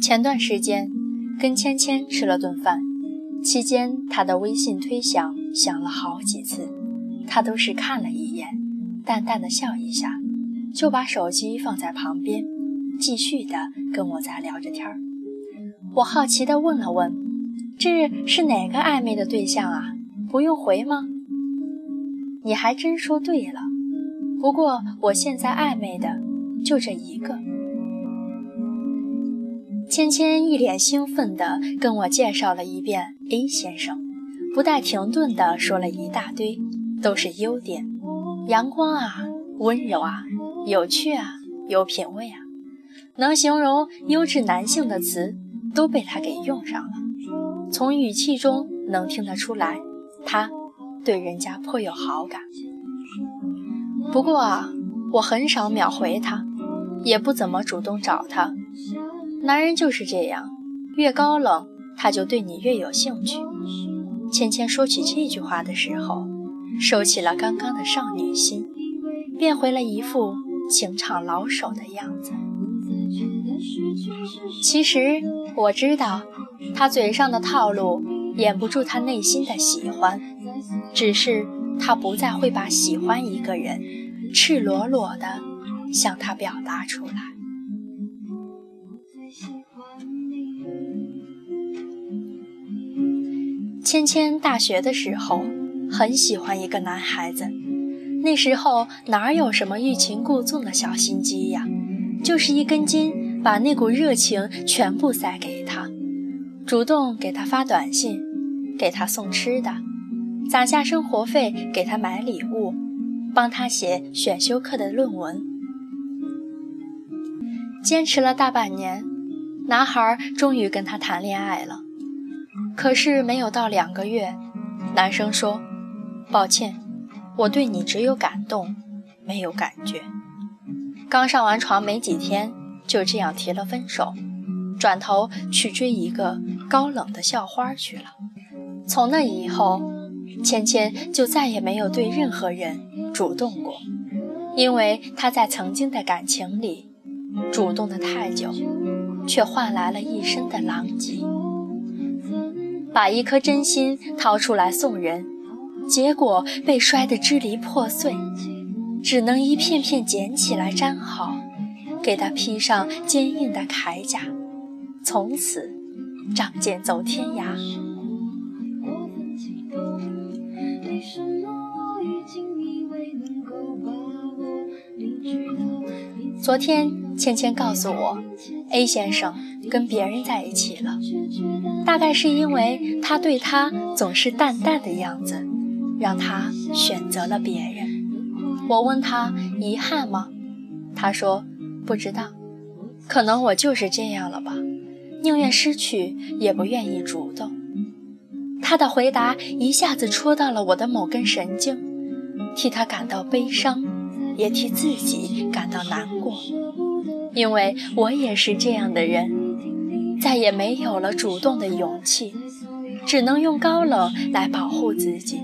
前段时间跟芊芊吃了顿饭，期间她的微信推响响了好几次，她都是看了一眼，淡淡的笑一下，就把手机放在旁边，继续的跟我在聊着天儿。我好奇的问了问：“这是哪个暧昧的对象啊？不用回吗？”你还真说对了，不过我现在暧昧的就这一个。芊芊一脸兴奋地跟我介绍了一遍 A 先生，不带停顿地说了一大堆，都是优点：阳光啊，温柔啊，有趣啊，有品位啊，能形容优质男性的词都被他给用上了。从语气中能听得出来，他对人家颇有好感。不过啊，我很少秒回他，也不怎么主动找他。男人就是这样，越高冷，他就对你越有兴趣。芊芊说起这句话的时候，收起了刚刚的少女心，变回了一副情场老手的样子。其实我知道，他嘴上的套路掩不住他内心的喜欢，只是他不再会把喜欢一个人赤裸裸的向他表达出来。芊芊大学的时候很喜欢一个男孩子，那时候哪有什么欲擒故纵的小心机呀，就是一根筋，把那股热情全部塞给他，主动给他发短信，给他送吃的，攒下生活费给他买礼物，帮他写选修课的论文，坚持了大半年，男孩终于跟他谈恋爱了。可是没有到两个月，男生说：“抱歉，我对你只有感动，没有感觉。”刚上完床没几天，就这样提了分手，转头去追一个高冷的校花去了。从那以后，芊芊就再也没有对任何人主动过，因为她在曾经的感情里，主动的太久，却换来了一身的狼藉。把一颗真心掏出来送人，结果被摔得支离破碎，只能一片片捡起来粘好，给他披上坚硬的铠甲，从此仗剑走天涯。昨天芊芊告诉我，A 先生跟别人在一起了，大概是因为他对他总是淡淡的样子，让他选择了别人。我问他遗憾吗？他说不知道，可能我就是这样了吧，宁愿失去也不愿意主动。他的回答一下子戳到了我的某根神经，替他感到悲伤。也替自己感到难过，因为我也是这样的人，再也没有了主动的勇气，只能用高冷来保护自己。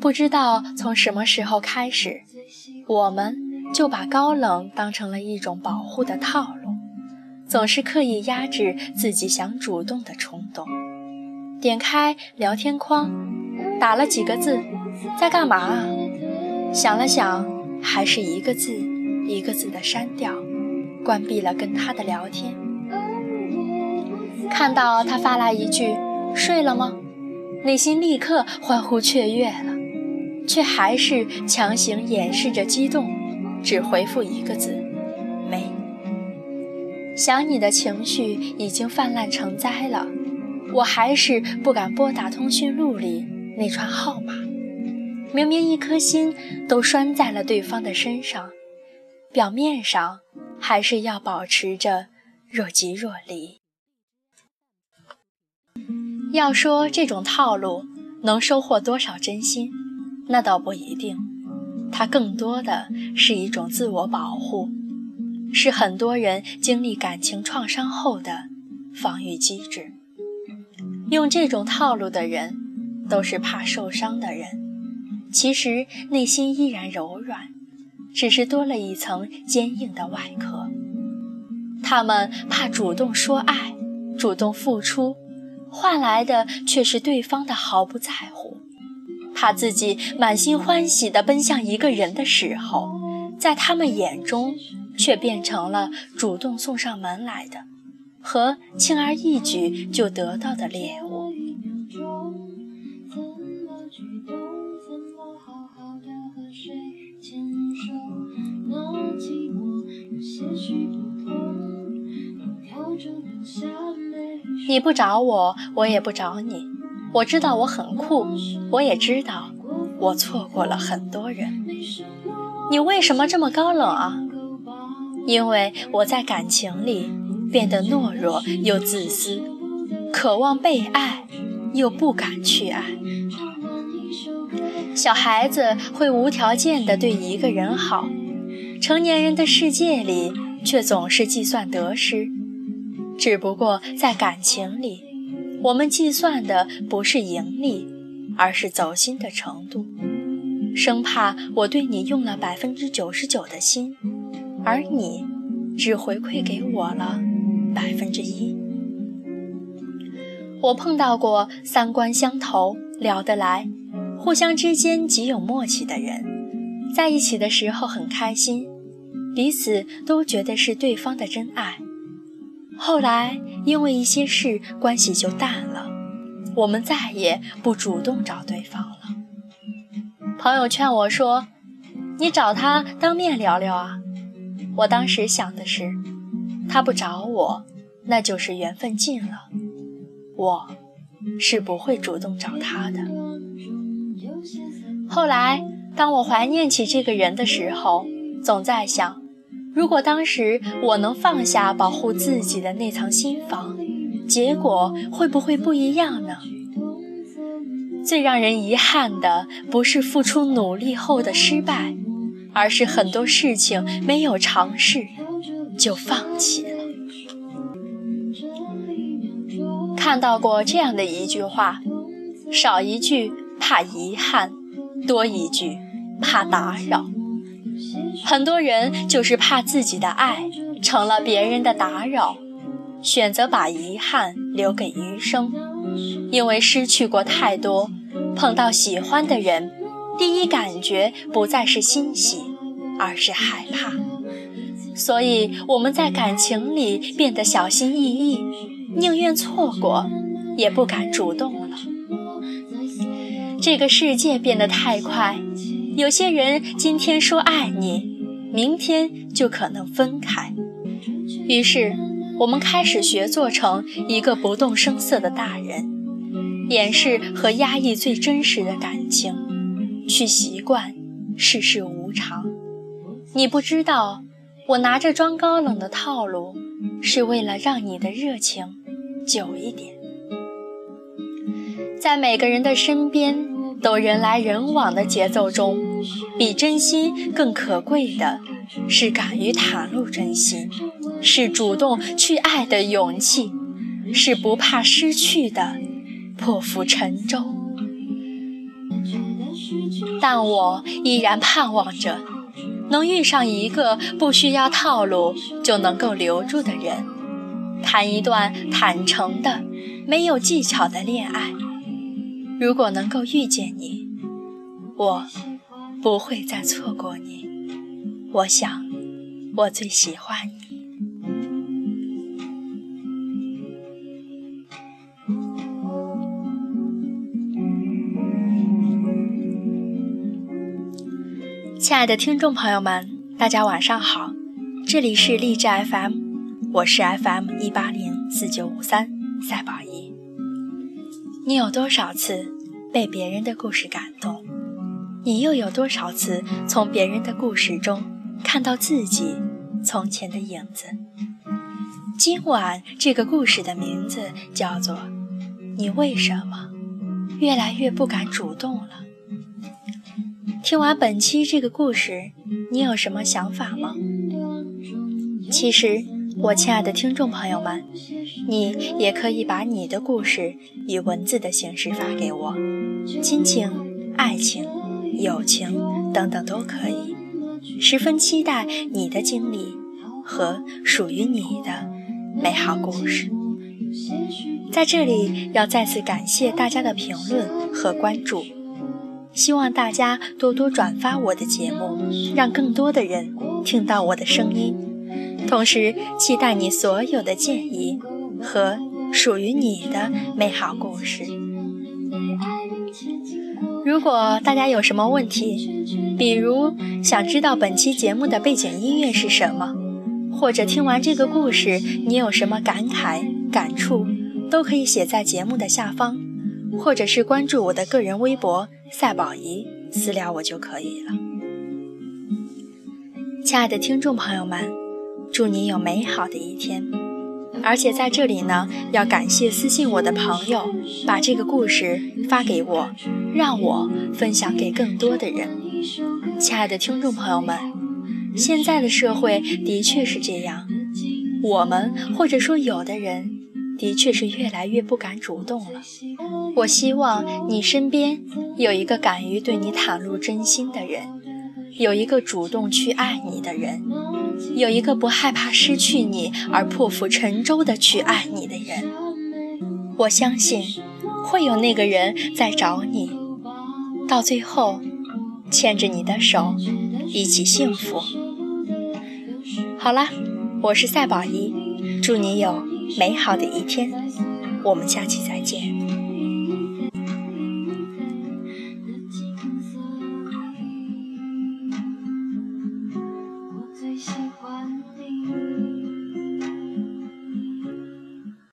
不知道从什么时候开始，我们就把高冷当成了一种保护的套路，总是刻意压制自己想主动的冲动。点开聊天框，打了几个字。在干嘛啊？想了想，还是一个字一个字的删掉，关闭了跟他的聊天。看到他发来一句“睡了吗”，内心立刻欢呼雀跃了，却还是强行掩饰着激动，只回复一个字“没”。想你的情绪已经泛滥成灾了，我还是不敢拨打通讯录里那串号码。明明一颗心都拴在了对方的身上，表面上还是要保持着若即若离。要说这种套路能收获多少真心，那倒不一定。它更多的是一种自我保护，是很多人经历感情创伤后的防御机制。用这种套路的人，都是怕受伤的人。其实内心依然柔软，只是多了一层坚硬的外壳。他们怕主动说爱，主动付出，换来的却是对方的毫不在乎；怕自己满心欢喜地奔向一个人的时候，在他们眼中却变成了主动送上门来的和轻而易举就得到的猎物。你不找我，我也不找你。我知道我很酷，我也知道我错过了很多人。你为什么这么高冷啊？因为我在感情里变得懦弱又自私，渴望被爱又不敢去爱。小孩子会无条件地对一个人好，成年人的世界里却总是计算得失。只不过在感情里，我们计算的不是盈利，而是走心的程度，生怕我对你用了百分之九十九的心，而你只回馈给我了百分之一。我碰到过三观相投、聊得来、互相之间极有默契的人，在一起的时候很开心，彼此都觉得是对方的真爱。后来因为一些事，关系就淡了，我们再也不主动找对方了。朋友劝我说：“你找他当面聊聊啊。”我当时想的是，他不找我，那就是缘分尽了，我是不会主动找他的。后来当我怀念起这个人的时候，总在想。如果当时我能放下保护自己的那层心防，结果会不会不一样呢？最让人遗憾的不是付出努力后的失败，而是很多事情没有尝试就放弃了。看到过这样的一句话：少一句怕遗憾，多一句怕打扰。很多人就是怕自己的爱成了别人的打扰，选择把遗憾留给余生。因为失去过太多，碰到喜欢的人，第一感觉不再是欣喜，而是害怕。所以我们在感情里变得小心翼翼，宁愿错过，也不敢主动了。这个世界变得太快。有些人今天说爱你，明天就可能分开。于是，我们开始学做成一个不动声色的大人，掩饰和压抑最真实的感情，去习惯世事无常。你不知道，我拿着装高冷的套路，是为了让你的热情久一点。在每个人的身边。都人来人往的节奏中，比真心更可贵的是敢于袒露真心，是主动去爱的勇气，是不怕失去的破釜沉舟。但我依然盼望着，能遇上一个不需要套路就能够留住的人，谈一段坦诚的、没有技巧的恋爱。如果能够遇见你，我不会再错过你。我想，我最喜欢你。亲爱的听众朋友们，大家晚上好，这里是励志 FM，我是 FM 一八零四九五三赛宝仪。你有多少次被别人的故事感动？你又有多少次从别人的故事中看到自己从前的影子？今晚这个故事的名字叫做《你为什么越来越不敢主动了》。听完本期这个故事，你有什么想法吗？其实。我亲爱的听众朋友们，你也可以把你的故事以文字的形式发给我，亲情、爱情、友情等等都可以。十分期待你的经历和属于你的美好故事。在这里，要再次感谢大家的评论和关注，希望大家多多转发我的节目，让更多的人听到我的声音。同时，期待你所有的建议和属于你的美好故事。如果大家有什么问题，比如想知道本期节目的背景音乐是什么，或者听完这个故事你有什么感慨、感触，都可以写在节目的下方，或者是关注我的个人微博“赛宝仪”私聊我就可以了。亲爱的听众朋友们，祝你有美好的一天。而且在这里呢，要感谢私信我的朋友，把这个故事发给我，让我分享给更多的人。亲爱的听众朋友们，现在的社会的确是这样，我们或者说有的人，的确是越来越不敢主动了。我希望你身边有一个敢于对你袒露真心的人，有一个主动去爱你的人。有一个不害怕失去你而破釜沉舟的去爱你的人，我相信会有那个人在找你，到最后牵着你的手一起幸福。好啦，我是赛宝仪，祝你有美好的一天，我们下期再见。